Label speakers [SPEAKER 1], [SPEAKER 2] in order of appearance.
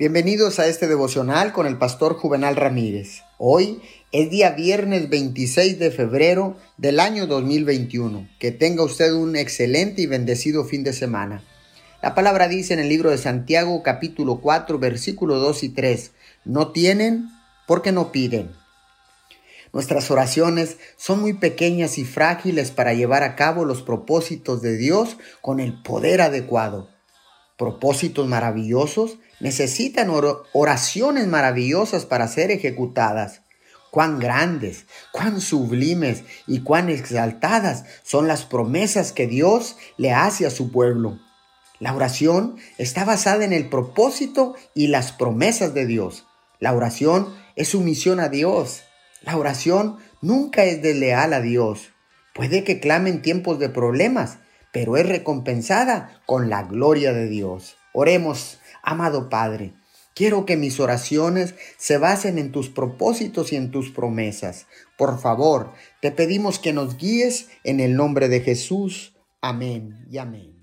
[SPEAKER 1] Bienvenidos a este devocional con el pastor Juvenal Ramírez. Hoy es día viernes 26 de febrero del año 2021. Que tenga usted un excelente y bendecido fin de semana. La palabra dice en el libro de Santiago capítulo 4 versículo 2 y 3, no tienen porque no piden. Nuestras oraciones son muy pequeñas y frágiles para llevar a cabo los propósitos de Dios con el poder adecuado propósitos maravillosos necesitan oraciones maravillosas para ser ejecutadas. Cuán grandes, cuán sublimes y cuán exaltadas son las promesas que Dios le hace a su pueblo. La oración está basada en el propósito y las promesas de Dios. La oración es sumisión a Dios. La oración nunca es desleal a Dios. Puede que clame en tiempos de problemas, pero es recompensada con la gloria de Dios. Oremos, amado Padre. Quiero que mis oraciones se basen en tus propósitos y en tus promesas. Por favor, te pedimos que nos guíes en el nombre de Jesús. Amén y amén.